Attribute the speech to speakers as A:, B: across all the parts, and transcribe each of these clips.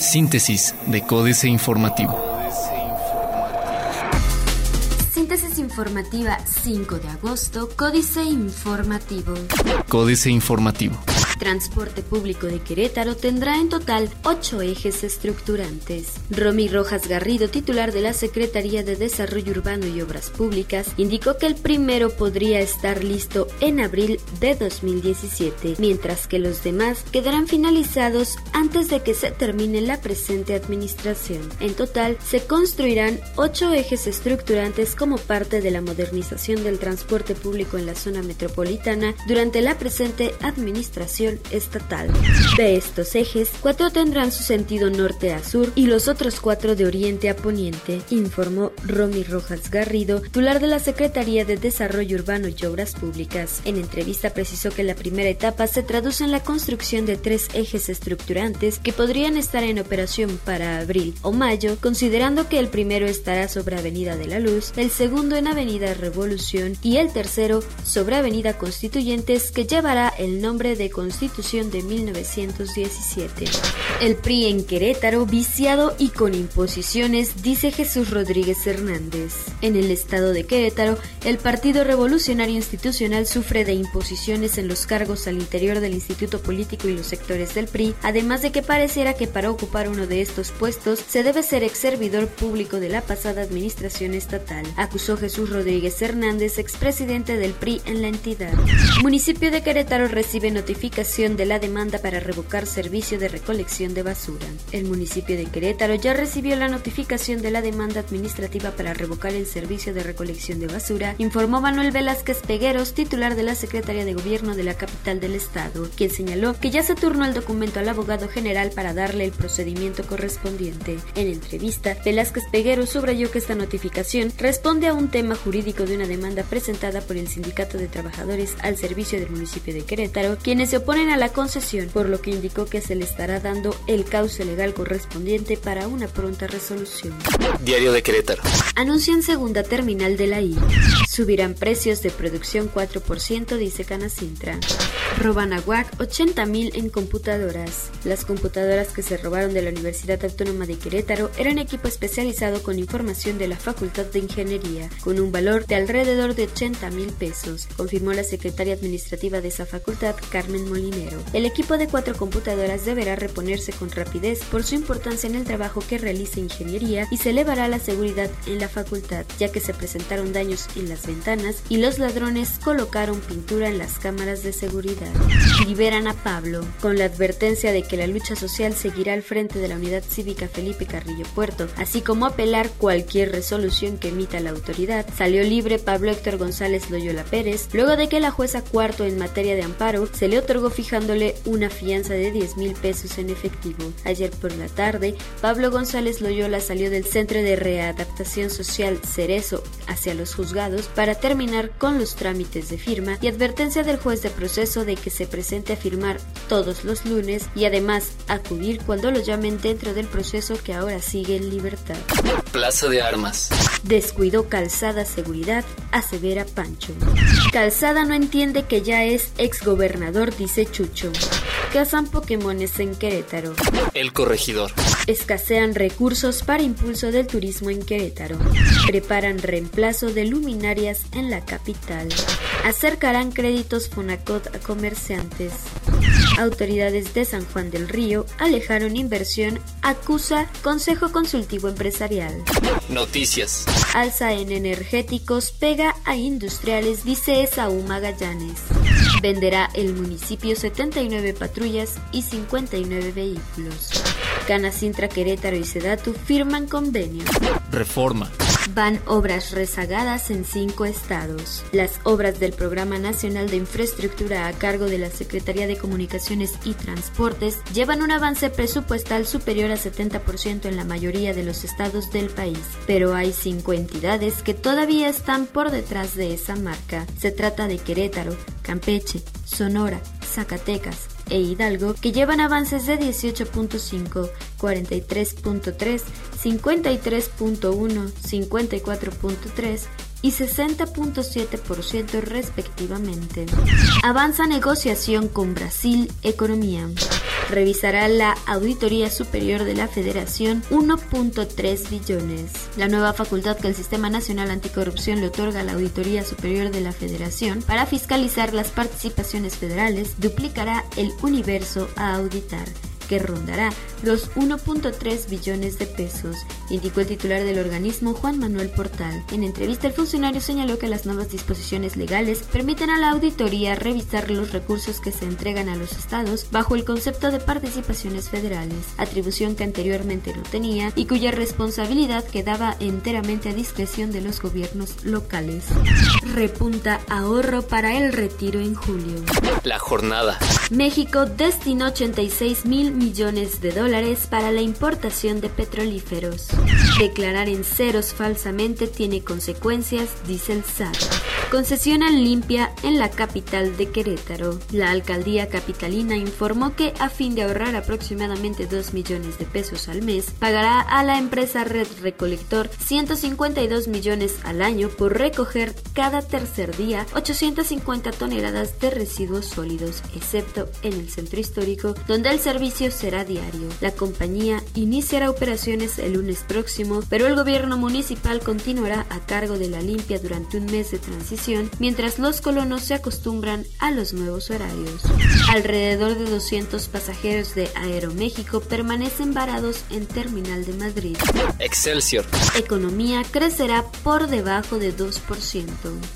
A: Síntesis de Códice Informativo.
B: Síntesis informativa 5 de agosto, Códice Informativo.
A: Códice Informativo.
B: Transporte público de Querétaro tendrá en total ocho ejes estructurantes. Romy Rojas Garrido, titular de la Secretaría de Desarrollo Urbano y Obras Públicas, indicó que el primero podría estar listo en abril de 2017, mientras que los demás quedarán finalizados antes de que se termine la presente administración. En total, se construirán ocho ejes estructurantes como parte de la modernización del transporte público en la zona metropolitana durante la presente administración estatal. De estos ejes, cuatro tendrán su sentido norte a sur y los otros cuatro de oriente a poniente, informó Romy Rojas Garrido, titular de la Secretaría de Desarrollo Urbano y Obras Públicas. En entrevista precisó que la primera etapa se traduce en la construcción de tres ejes estructurantes que podrían estar en operación para abril o mayo, considerando que el primero estará sobre Avenida de la Luz, el segundo en Avenida Revolución y el tercero sobre Avenida Constituyentes que llevará el nombre de Constituyentes Constitución de 1917. El PRI en Querétaro, viciado y con imposiciones, dice Jesús Rodríguez Hernández. En el estado de Querétaro, el Partido Revolucionario Institucional sufre de imposiciones en los cargos al interior del Instituto Político y los sectores del PRI, además de que pareciera que para ocupar uno de estos puestos se debe ser ex servidor público de la pasada administración estatal, acusó Jesús Rodríguez Hernández, expresidente del PRI en la entidad. Municipio de Querétaro recibe notificación de la demanda para revocar servicio de recolección de basura. El municipio de Querétaro ya recibió la notificación de la demanda administrativa para revocar el servicio de recolección de basura, informó Manuel Velázquez Pegueros, titular de la Secretaría de Gobierno de la capital del estado, quien señaló que ya se turnó el documento al abogado general para darle el procedimiento correspondiente. En entrevista, Velázquez Pegueros subrayó que esta notificación responde a un tema jurídico de una demanda presentada por el Sindicato de Trabajadores al servicio del municipio de Querétaro, quienes se oponen a la concesión, por lo que indicó que se le estará dando el cauce legal correspondiente para una pronta resolución.
A: Diario de Querétaro.
B: Anuncian segunda terminal de la I. Subirán precios de producción 4%, dice Canacintra. Roban a WAC 80 mil en computadoras. Las computadoras que se robaron de la Universidad Autónoma de Querétaro eran equipo especializado con información de la Facultad de Ingeniería, con un valor de alrededor de 80 mil pesos, confirmó la secretaria administrativa de esa facultad, Carmen Molina. El equipo de cuatro computadoras deberá reponerse con rapidez por su importancia en el trabajo que realiza ingeniería y se elevará la seguridad en la facultad, ya que se presentaron daños en las ventanas y los ladrones colocaron pintura en las cámaras de seguridad. Liberan a Pablo, con la advertencia de que la lucha social seguirá al frente de la unidad cívica Felipe Carrillo Puerto, así como apelar cualquier resolución que emita la autoridad. Salió libre Pablo Héctor González Loyola Pérez, luego de que la jueza cuarto en materia de amparo se le otorgó fijándole una fianza de 10 mil pesos en efectivo. Ayer por la tarde, Pablo González Loyola salió del Centro de Readaptación Social Cerezo hacia los juzgados para terminar con los trámites de firma y advertencia del juez de proceso de que se presente a firmar todos los lunes y además acudir cuando lo llamen dentro del proceso que ahora sigue en libertad.
A: Plaza de Armas.
B: Descuidó Calzada Seguridad, asevera Pancho. Calzada no entiende que ya es exgobernador, dice Chucho. Cazan Pokémones en Querétaro.
A: El corregidor.
B: Escasean recursos para impulso del turismo en Querétaro. Preparan reemplazo de luminarias en la capital. Acercarán créditos Fonacot a comerciantes. Autoridades de San Juan del Río alejaron inversión, acusa Consejo Consultivo Empresarial.
A: Noticias.
B: Alza en energéticos pega a industriales, dice Esaú Magallanes. Venderá el municipio 79 patrullas y 59 vehículos. Canacintra, Querétaro y Sedatu firman convenio.
A: Reforma.
B: Van obras rezagadas en cinco estados. Las obras del Programa Nacional de Infraestructura a cargo de la Secretaría de Comunicaciones y Transportes llevan un avance presupuestal superior a 70% en la mayoría de los estados del país, pero hay cinco entidades que todavía están por detrás de esa marca. Se trata de Querétaro, Campeche, Sonora, Zacatecas, e Hidalgo, que llevan avances de 18.5, 43.3, 53.1, 54.3 y 60.7% respectivamente. Avanza negociación con Brasil Economía. Revisará la Auditoría Superior de la Federación 1.3 billones. La nueva facultad que el Sistema Nacional Anticorrupción le otorga a la Auditoría Superior de la Federación para fiscalizar las participaciones federales duplicará el universo a auditar que rondará los 1.3 billones de pesos, indicó el titular del organismo Juan Manuel Portal. En entrevista el funcionario señaló que las nuevas disposiciones legales permiten a la auditoría revisar los recursos que se entregan a los estados bajo el concepto de participaciones federales, atribución que anteriormente no tenía y cuya responsabilidad quedaba enteramente a discreción de los gobiernos locales. Repunta ahorro para el retiro en julio.
A: La jornada.
B: México destinó 86 mil millones de dólares para la importación de petrolíferos. Declarar en ceros falsamente tiene consecuencias, dice el SAT. Concesionan limpia en la capital de Querétaro. La alcaldía capitalina informó que a fin de ahorrar aproximadamente 2 millones de pesos al mes, pagará a la empresa Red Recolector 152 millones al año por recoger cada tercer día 850 toneladas de residuos sólidos, excepto en el centro histórico, donde el servicio será diario. La compañía iniciará operaciones el lunes próximo, pero el gobierno municipal continuará a cargo de la limpia durante un mes de transición, mientras los colonos se acostumbran a los nuevos horarios. Alrededor de 200 pasajeros de Aeroméxico permanecen varados en Terminal de Madrid.
A: Excelsior.
B: Economía crecerá por debajo de 2%.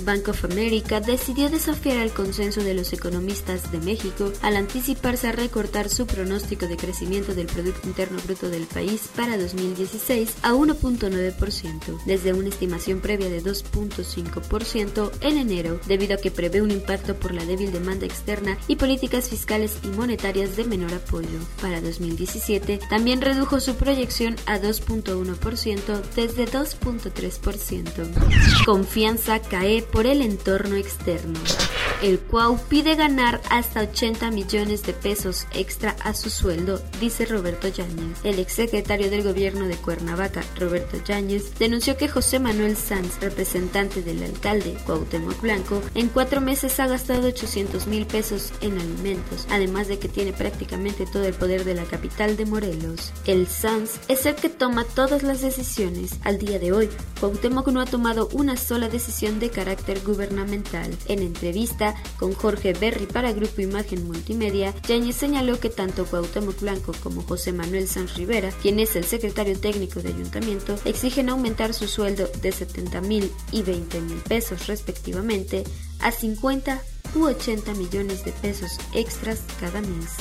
B: Bank of America decidió desafiar el consenso de los economistas de México al anticiparse a recortar su pronóstico de crecimiento del Producto Interno Bruto del país para 2016 a 1.9%, desde una estimación previa de 2.5% en enero, debido a que prevé un impacto por la débil demanda externa y políticas fiscales y monetarias de menor apoyo. Para 2017 también redujo su proyección a 2.1% desde 2.3%. Confianza cae por el entorno externo. El Cuau pide ganar hasta 80 millones de pesos extra a su sueldo, dice Roberto Yáñez. El exsecretario del gobierno de Cuernavaca, Roberto Yáñez, denunció que José Manuel Sanz, representante del alcalde Cuauhtémoc Blanco, en cuatro meses ha gastado 800 mil pesos en alimentos, además de que tiene prácticamente todo el poder de la capital de Morelos. El Sanz es el que toma todas las decisiones. Al día de hoy, Cuauhtémoc no ha tomado una sola decisión de carácter gubernamental. En entrevista con Jorge Berry para Grupo Imagen Multimedia, Yáñez señaló que tanto Cuauhtémoc Blanco como José Manuel Sanz Rivera, quien es el secretario técnico de ayuntamiento, exigen aumentar su sueldo de 70 mil y 20 mil pesos respectivamente a 50 u 80 millones de pesos extras cada mes.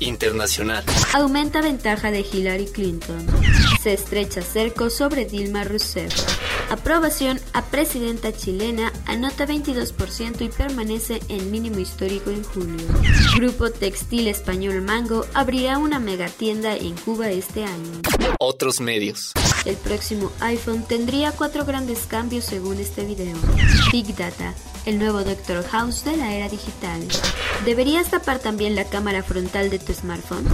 A: Internacional.
B: Aumenta ventaja de Hillary Clinton. Se estrecha cerco sobre Dilma Rousseff. Aprobación a presidenta chilena anota 22% y permanece en mínimo histórico en julio. Grupo Textil Español Mango abrirá una megatienda en Cuba este año.
A: Otros medios.
B: El próximo iPhone tendría cuatro grandes cambios según este video. Big Data, el nuevo Doctor House de la era digital. ¿Deberías tapar también la cámara frontal de tu smartphone?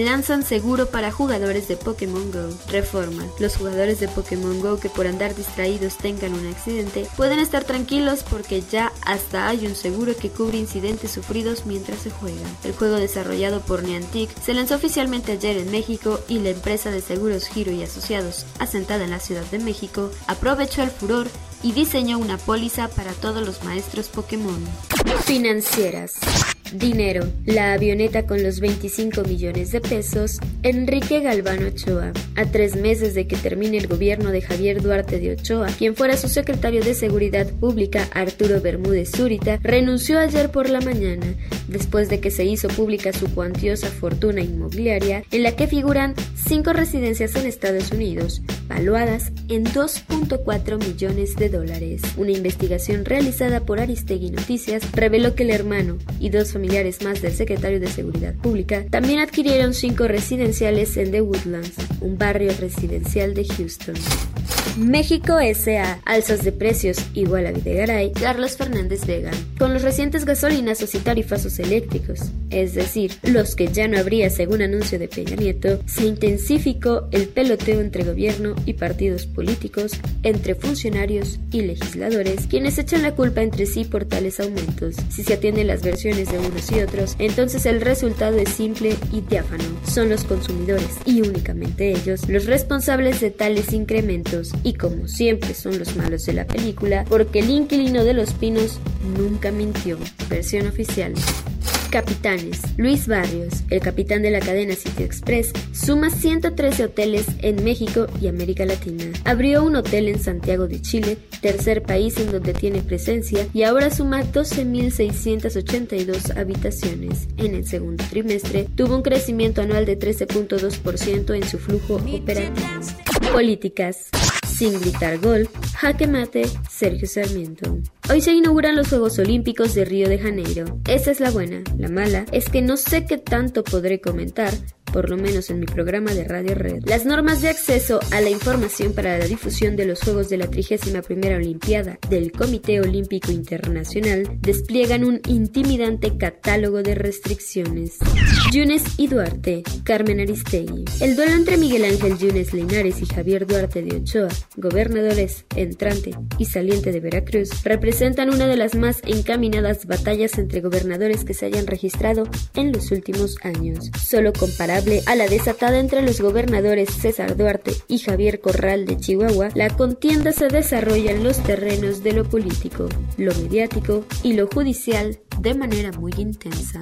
B: Lanzan seguro para jugadores de Pokémon Go. Reforma. Los jugadores de Pokémon Go que por andar distraídos tengan un accidente pueden estar tranquilos porque ya hasta hay un seguro que cubre incidentes sufridos mientras se juega. El juego desarrollado por Niantic se lanzó oficialmente ayer en México y la empresa de seguros Giro y Asociados, asentada en la Ciudad de México, aprovechó el furor y diseñó una póliza para todos los maestros Pokémon. Financieras. Dinero. La avioneta con los 25 millones de pesos. Enrique Galván Ochoa. A tres meses de que termine el gobierno de Javier Duarte de Ochoa, quien fuera su secretario de Seguridad Pública, Arturo Bermúdez Zúrita, renunció ayer por la mañana, después de que se hizo pública su cuantiosa fortuna inmobiliaria, en la que figuran cinco residencias en Estados Unidos, valuadas en 2.4 millones de dólares. Una investigación realizada por Aristegui Noticias reveló que el hermano y dos familiares más del secretario de Seguridad Pública también adquirieron cinco residenciales en The Woodlands, un barrio residencial de Houston. México S.A. Alzas de precios igual a Videgaray, Carlos Fernández Vega. Con los recientes gasolinazos y tarifazos eléctricos, es decir, los que ya no habría según anuncio de Peña Nieto, se intensificó el peloteo entre gobierno y partidos políticos, entre funcionarios y legisladores, quienes echan la culpa entre sí por tales aumentos. Si se atienden las versiones de unos y otros, entonces el resultado es simple y diáfano. Son los consumidores, y únicamente ellos, los responsables de tales incrementos, y como siempre son los malos de la película, porque el inquilino de los pinos nunca mintió. Versión oficial. Capitanes. Luis Barrios, el capitán de la cadena City Express, suma 113 hoteles en México y América Latina. Abrió un hotel en Santiago de Chile, tercer país en donde tiene presencia, y ahora suma 12.682 habitaciones. En el segundo trimestre tuvo un crecimiento anual de 13.2% en su flujo operativo. Políticas. Sin gritar gol, jaque mate, Sergio Sarmiento. Hoy se inauguran los Juegos Olímpicos de Río de Janeiro. Esa es la buena. La mala es que no sé qué tanto podré comentar por lo menos en mi programa de Radio Red. Las normas de acceso a la información para la difusión de los Juegos de la 31 Olimpiada del Comité Olímpico Internacional despliegan un intimidante catálogo de restricciones. Yunes y Duarte, Carmen Aristegui. El duelo entre Miguel Ángel Yunes Linares y Javier Duarte de Ochoa, gobernadores entrante y saliente de Veracruz, representan una de las más encaminadas batallas entre gobernadores que se hayan registrado en los últimos años. Solo comparable a la desatada entre los gobernadores César Duarte y Javier Corral de Chihuahua, la contienda se desarrolla en los terrenos de lo político, lo mediático y lo judicial de manera muy intensa.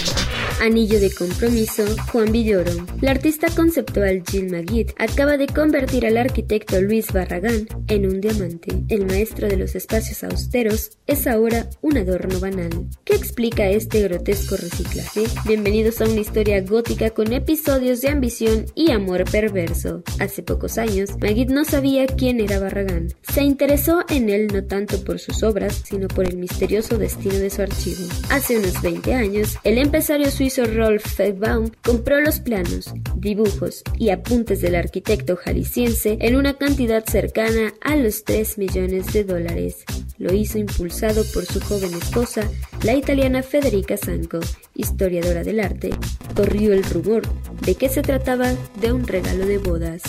B: Anillo de compromiso, Juan Villoro. La artista conceptual Jill Magid acaba de convertir al arquitecto Luis Barragán en un diamante. El maestro de los espacios austeros es ahora un adorno banal. ¿Qué explica este grotesco reciclaje? Bienvenidos a una historia gótica con episodios de ambición y amor perverso. Hace pocos años, Magid no sabía quién era Barragán. Se interesó en él no tanto por sus obras, sino por el misterioso destino de su archivo. Hace unos 20 años, el empresario suizo Rolf Feibaum compró los planos, dibujos y apuntes del arquitecto jalisciense en una cantidad cercana a los 3 millones de dólares. Lo hizo impulsado por su joven esposa, la italiana Federica Sanco, historiadora del arte. Corrió el rumor de que se trataba de un regalo de bodas.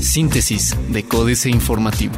A: Síntesis de Códice Informativo.